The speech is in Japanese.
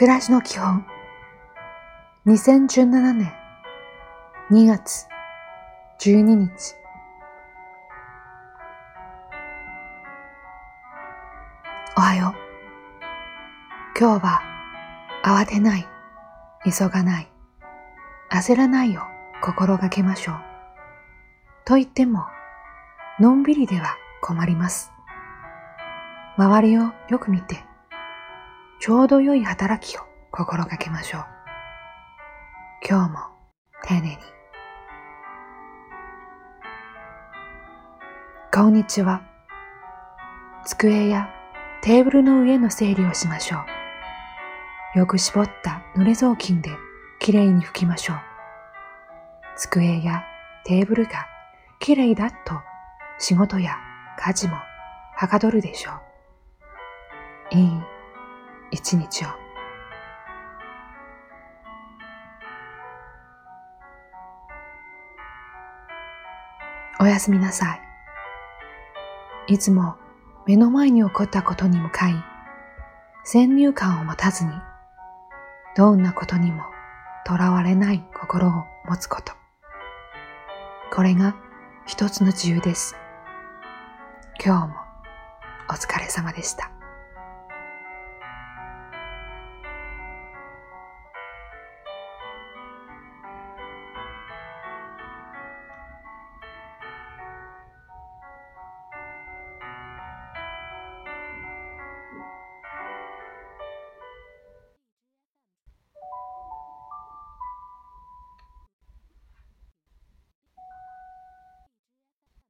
暮らしの基本2017年2月12日おはよう。今日は慌てない、急がない、焦らないを心がけましょう。と言っても、のんびりでは困ります。周りをよく見て、ちょうど良い働きを心がけましょう。今日も丁寧に。こんにちは。机やテーブルの上の整理をしましょう。よく絞った濡れ雑巾できれいに拭きましょう。机やテーブルがきれいだと仕事や家事もはかどるでしょう。いい一日を。おやすみなさい。いつも目の前に起こったことに向かい、先入観を持たずに、どんなことにもとらわれない心を持つこと。これが一つの自由です。今日もお疲れ様でした。